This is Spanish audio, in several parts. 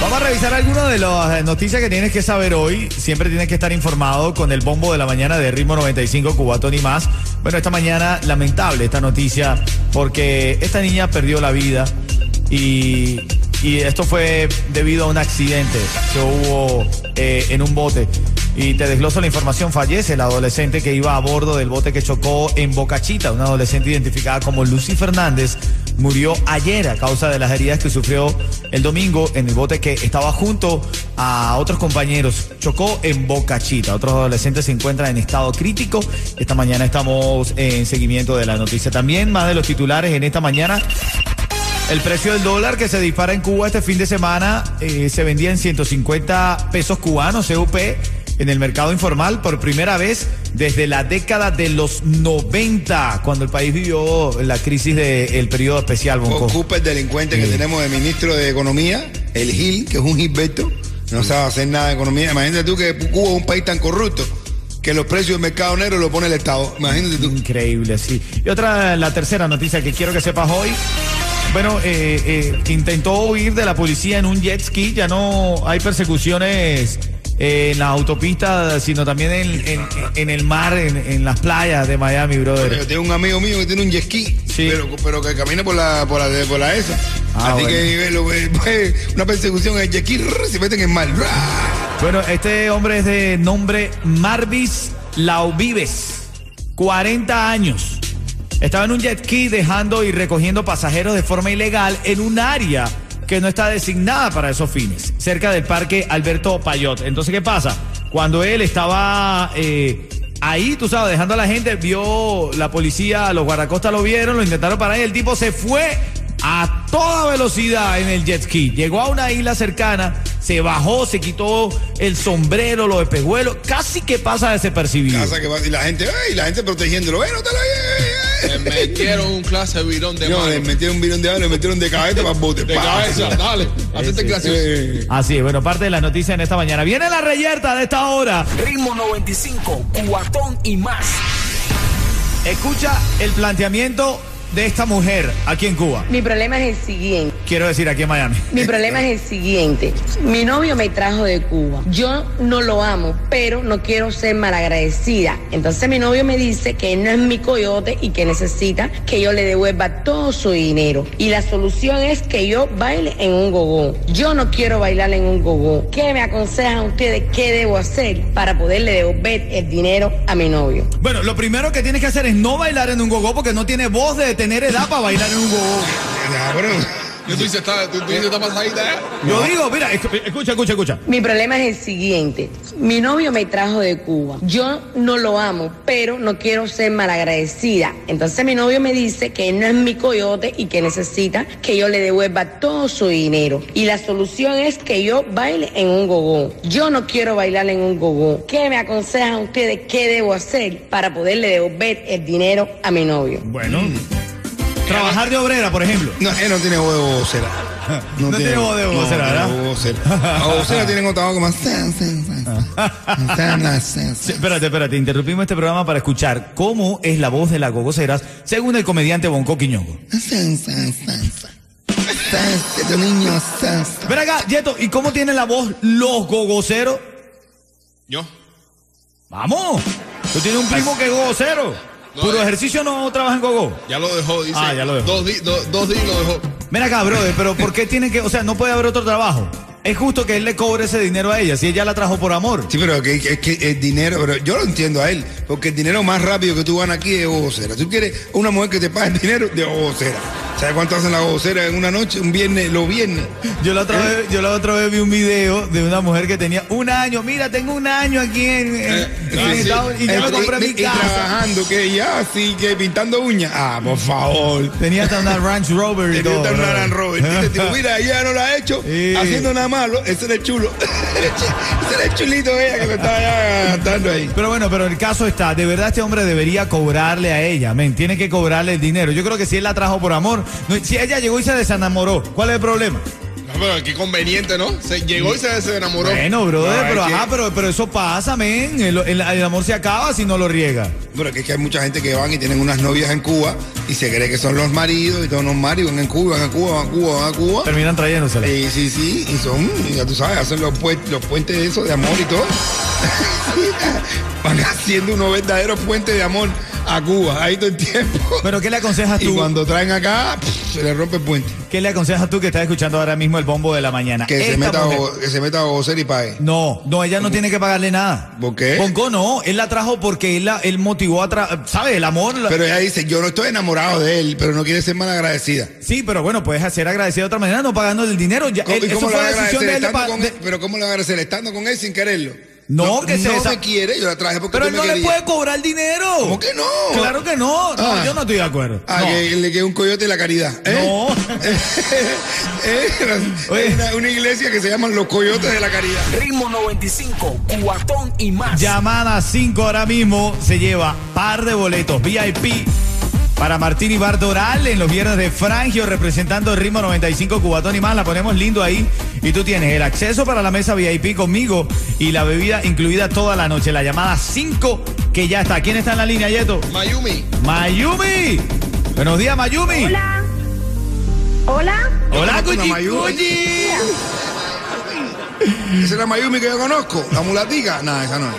Vamos a revisar algunas de las eh, noticias que tienes que saber hoy. Siempre tienes que estar informado con el bombo de la mañana de Ritmo 95, Cubatón y más. Bueno, esta mañana lamentable esta noticia porque esta niña perdió la vida y, esto fue debido a un accidente que hubo eh, en un bote. Y te desgloso la información, fallece el adolescente que iba a bordo del bote que chocó en Bocachita, una adolescente identificada como Lucy Fernández, murió ayer a causa de las heridas que sufrió el domingo en el bote que estaba junto a otros compañeros. Chocó en Bocachita. Otros adolescentes se encuentran en estado crítico. Esta mañana estamos en seguimiento de la noticia. También más de los titulares en esta mañana. El precio del dólar que se dispara en Cuba este fin de semana eh, se vendía en 150 pesos cubanos, CUP, en el mercado informal por primera vez desde la década de los 90, cuando el país vivió la crisis del periodo especial. Bonco. Ocupa el delincuente que tenemos de ministro de Economía, el Gil, que es un Gilberto, no sabe hacer nada de economía. Imagínate tú que Cuba es un país tan corrupto que los precios del mercado negro lo pone el Estado. Imagínate tú. Increíble, sí. Y otra, la tercera noticia que quiero que sepas hoy. Bueno, eh, eh, intentó huir de la policía en un jet ski. Ya no hay persecuciones en la autopista, sino también en, en- en el mar, en, en las playas de Miami, brother. Yo tengo un amigo mío que tiene un jet ski, Sí. pero, pero que camina por la, por la, por la esa. Ah, Así bueno. que lo- una persecución en el jet ski, se meten en mar. Bueno, este hombre es de nombre Marvis Lauvives, 40 años. Estaba en un jet ski dejando y recogiendo pasajeros de forma ilegal en un área que no está designada para esos fines, cerca del parque Alberto Payot. Entonces, ¿qué pasa? Cuando él estaba eh, ahí, tú sabes, dejando a la gente, vio la policía, los guardacostas lo vieron, lo intentaron parar y el tipo se fue a toda velocidad en el jet ski. Llegó a una isla cercana, se bajó, se quitó el sombrero, los espejuelos, casi que pasa desapercibido. Casa que va- y la gente, y la gente protegiéndolo. ¡Eh, no te lo Le metieron un clase de virón de No, mano. le metieron un virón de agua, le metieron de cabeza para el bote. De Pa. cabeza, dale. Hacete gracioso. Así es, bueno, parte de la noticia en esta mañana. Viene la reyerta de esta hora. Ritmo 95, cuatón y más. Escucha el planteamiento de esta mujer aquí en Cuba. Mi problema es el siguiente. Quiero decir aquí en Miami. Mi problema es el siguiente. Mi novio me trajo de Cuba. Yo no lo amo, pero no quiero ser malagradecida. Entonces mi novio me dice que él no es mi coyote y que necesita que yo le devuelva todo su dinero. Y la solución es que yo baile en un gogó. Yo no quiero bailar en un gogó. ¿Qué me aconsejan ustedes qué debo hacer para poderle devolver el dinero a mi novio? Bueno, lo primero que tienes que hacer es no bailar en un gogó porque no tiene voz de tener edad para bailar en un cabrón. Yo tú dices, está, tú, tú dices, está pasadita, ¿eh? Yo digo, mira, escu- escucha, escucha, escucha. Mi problema es el siguiente. Mi novio me trajo de Cuba. Yo no lo amo, pero no quiero ser malagradecida. Entonces mi novio me dice que él no es mi coyote y que necesita que yo le devuelva todo su dinero. Y la solución es que yo baile en un gogó. Yo no quiero bailar en un gogó. ¿Qué me aconsejan ustedes qué debo hacer para poderle devolver el dinero a mi novio? Bueno, trabajar de obrera, por ejemplo. No, él no tiene voz de vocera. No tiene voz de vocera, no, ¿verdad? tiene voz de vocera. Tienen otra voz como... Espérate, espérate, interrumpimos este programa para escuchar cómo es la voz de las gogoceras según el comediante Bonco Quiñongo. este niño. Ven acá, Yeto, ¿y cómo tienen la voz los gogoceros? Yo. Vamos, tú tienes un primo que es gogocero. No, Puro eh. ejercicio no trabaja en gogo. Ya lo dejó, dice. Ah, ya lo dejó. Dos, di- do- dos días lo dejó. Ven acá, brother, pero ¿por qué tiene que, o sea, no puede haber otro trabajo? Es justo que él le cobre ese dinero a ella, si ella la trajo por amor. Sí, pero que, es que el dinero, pero yo lo entiendo a él, porque el dinero más rápido que tú ganas aquí es vocera. Tú quieres una mujer que te pague el dinero de vocera. ¿Sabes cuánto hacen la gocera en una noche? Un viernes, los viernes. Yo la otra vez, yo la otra vez vi un video de una mujer que tenía un año. Mira, tengo un año aquí en, en- Eh, en sí. Estados- y ya me Eh, compré mi y casa. trabajando, que ya, así que pintando uñas. Ah, por favor. Tenía hasta una Ranch Rover y Tenía todo. un bro. Land Rover. Dice, tipo, mira, ella no la ha hecho Sí. haciendo nada malo. Ese era el chulo. ese era el chulito ella que lo estaba ya gastando ahí. Pero bueno, pero el caso está, de verdad este hombre debería cobrarle a ella, men, tiene que cobrarle el dinero. Yo creo que si él la trajo por amor, no- si ella llegó y se desenamoró, ¿cuál es el problema? No, pero qué conveniente, ¿no? Se llegó y se, se enamoró. Bueno, brother, No, pero que- pero, pero eso pasa, men, el, el- el amor se acaba si no lo riega. Pero es que hay mucha gente que van y tienen unas novias en Cuba y se cree que son los maridos y todos los maridos van en Cuba, van a Cuba, van a Cuba, van a Cuba. Terminan trayéndosela. Sí, sí, sí, y son, ya tú sabes, hacen los, puen- los puentes de eso, de amor y todo. Van haciendo unos verdaderos puentes de amor a Cuba, ahí todo el tiempo. Pero ¿qué le aconsejas Y tú? cuando traen acá, pff, se le rompe el puente. ¿Qué le aconsejas tú que estás escuchando ahora mismo el bombo de la mañana? Que se meta, mujer- que se meta a gocer y pague. No, no, ella no tiene que pagarle nada. ¿Por qué? Bonco no, él la trajo porque él, la, él motivó a tra ¿sabes? El amor. la- Pero ella dice, yo no estoy enamorado de él, pero no quiere ser mal agradecida. Sí, pero bueno, puedes ser agradecido de otra manera, no pagando el dinero. Ya, ¿Cómo- él- y eso fue va a decisión de él. pa- él? Pero ¿cómo le va a agradecer estando con él sin quererlo? No, que se no desa- me quiere, yo la traje porque Pero él me no le querías. puede cobrar dinero. ¿Cómo que no? Claro que no. No, Ah. yo no estoy de acuerdo. Ah, No. que le queda un coyote y la caridad. ¿eh? No. Eh. Hay una, una iglesia que se llama Los Coyotes de la Caridad. Ritmo 95, cuatón y más. Llamada 5 ahora mismo se lleva par de boletos VIP para Martín y Bardoral en los viernes de Frangio representando el ritmo 95 Cubatón y más. La ponemos lindo ahí. Y tú tienes el acceso para la mesa VIP conmigo y la bebida incluida toda la noche. La llamada 5 que ya está. ¿Quién está en la línea, Yeto? Mayumi. Mayumi. Buenos días, Mayumi. Hola. Hola. Hola, Cuchi. Esa es la Mayumi que yo conozco, la mulatica. No, esa no es.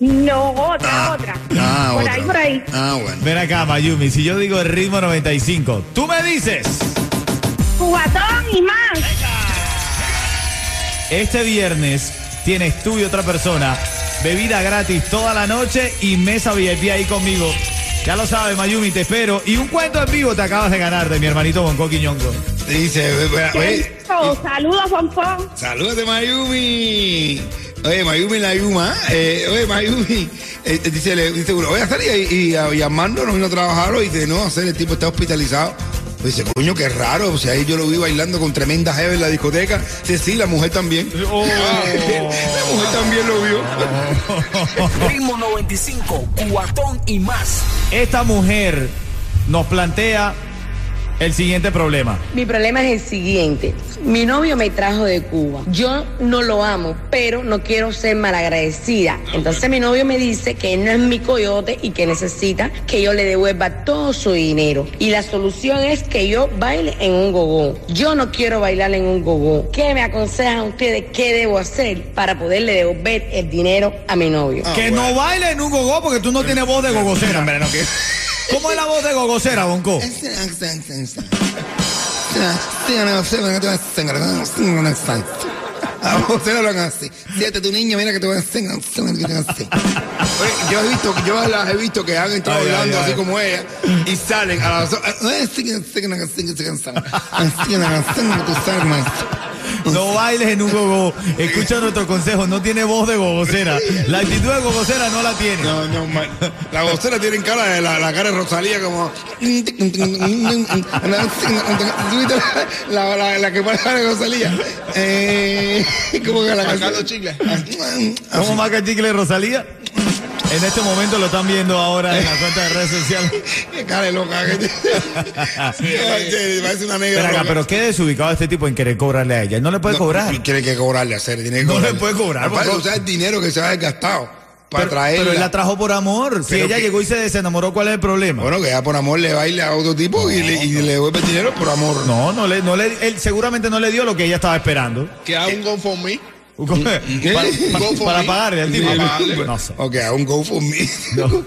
No, otra, otra. Ah, por otra. ahí, por ahí. Ah, bueno. Ven acá, Mayumi. Si yo digo el ritmo 95, tú me dices. Cubatón y más. Este viernes tienes tú y otra persona bebida gratis toda la noche y mesa VIP ahí conmigo. Ya lo sabes, Mayumi, te espero. Y un cuento en vivo te acabas de ganar de mi hermanito Bonco Quiñongo. Dice, oye, oye, Oh, saludos, Pompón. salúdate Mayumi. Oye, Mayumi la Yuma. Eh, oye, Mayumi. eh, dice, le, dice uno, voy a salir y, y, y Armando no vino a trabajar hoy. Dice, no, hacer el tipo está hospitalizado. Pues dice, coño, qué raro. O sea, ahí yo lo vi bailando con tremenda jeva en la discoteca. Dice, sí, la mujer también. Oh. la mujer también lo vio. Ritmo 95, cuatón y más. Esta mujer nos plantea el siguiente problema. Mi problema es el siguiente. Mi novio me trajo de Cuba. Yo no lo amo, pero no quiero ser malagradecida. Entonces mi novio me dice que él no es mi coyote y que necesita que yo le devuelva todo su dinero. Y la solución es que yo baile en un gogó. Yo no quiero bailar en un gogó. ¿Qué me aconsejan ustedes qué debo hacer para poderle devolver el dinero a mi novio? que no baile en un gogó porque tú no tienes voz de gogocera. Hombre, no, que... ¿Cómo es la voz de gogocera, Bonco? A vos se lo así. Siete tu niño, mira que te voy a hacer. Oye, yo he visto, yo las he visto que han entrado hablando así como ella y salen a las No bailes en un gogó. Escucha nuestro consejo. No tiene voz de gogocera. La actitud de gogocera no la tiene. No, no, man. La vocera tiene cara de la, la cara de Rosalía como. La, la, la que parece de Rosalía. Eh, como que la Marcando canción. chicle. ¿Cómo marca chicle Rosalía? En este momento lo están viendo ahora en la cuenta de redes sociales. Qué cara de loca. que tiene. Parece una negra. Pero acá, loca. pero qué desubicado este tipo en querer cobrarle a ella. No le puede No, cobrar. Tiene que cobrarle, hacer. Tiene que No le puede cobrar, o sea, el dinero que se va desgastado para Pero, traerla. pero él la trajo por amor. Si Pero ella que- llegó y se desenamoró, ¿cuál es el problema? Bueno, que ya por amor le baile a otro tipo y, le, y le devuelve el dinero por amor. No, no le, no le, él seguramente no le dio lo que ella estaba esperando. Que haga un GoFundMe. Para, Go for para me. pagarle al tipo. Para pagarle. No sé. Ok, a un go for me. No.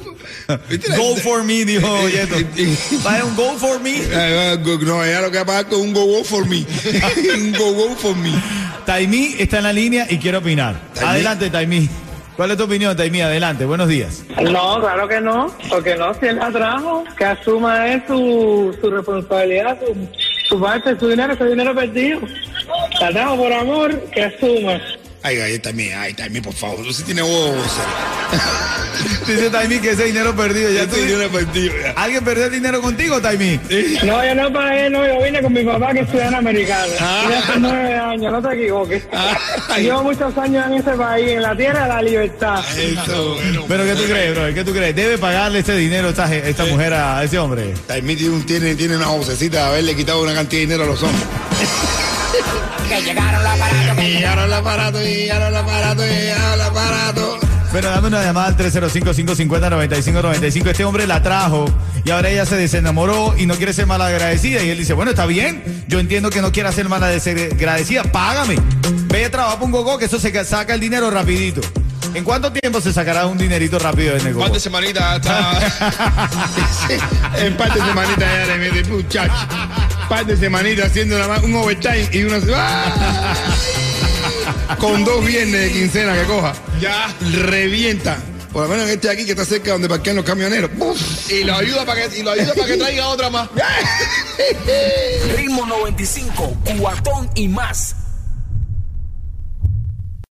¿Viste la- Go for me, dijo Yeto. Vaya un go for me. No, ella lo que va a pagar con un go go for me. un go go for me. Taimí está en la línea y quiere opinar. Taimí. Adelante, Taimí. ¿Cuál es tu opinión, Taimi? Adelante, buenos días. No, claro que no, porque no, si él la trajo, que asuma es su, su responsabilidad, su, su parte, su dinero, su dinero perdido. La trajo por amor, que asuma. Ay, galleta mía, ay, también, por favor. Sí tienes huevos. Dice Taimi que ese dinero perdido. Ya tú, tu dinero perdido. ya. ¿Alguien perdió el dinero contigo, Taimi? No, yo no pagué, no, yo vine con mi papá que es ciudadano americano. Ah. Tiene hace nueve años, no te equivoques. Ay. Llevo muchos años en ese país, en la tierra de la libertad. Eso, bueno. ¿Pero qué tú crees, bro? ¿Qué tú crees? ¿Debe pagarle ese dinero esta, esta mujer a ese hombre? Tiene, un- tiene, tiene una vocecita de haberle quitado una cantidad de dinero a los hombres. Que llegaron los aparatos. Y llegaron el aparato, y llegaron el aparato, y llegaron el aparato. Pero dame una llamada al 305-550-9595. Este hombre la trajo y ahora ella se desenamoró y no quiere ser malagradecida. Y él dice, bueno, está bien. Yo entiendo que no quiera ser malagradecida. Págame. Ve a trabajar un gogo que eso se ca- saca el dinero rapidito. ¿En cuánto tiempo se sacará un dinerito rápido en el gogo? ¿Cuántas semanitas está? En par de semanitas ya le mete, muchacho. Par de semanitas haciendo una, un overtime y una. ¡Ah! Con dos viernes de quincena que coja. Ya. Revienta. Por lo menos este aquí que está cerca donde parquean los camioneros. ¡Buf! Y lo ayuda para que, y lo ayuda para que traiga otra más. Ritmo 95, cuatón y más.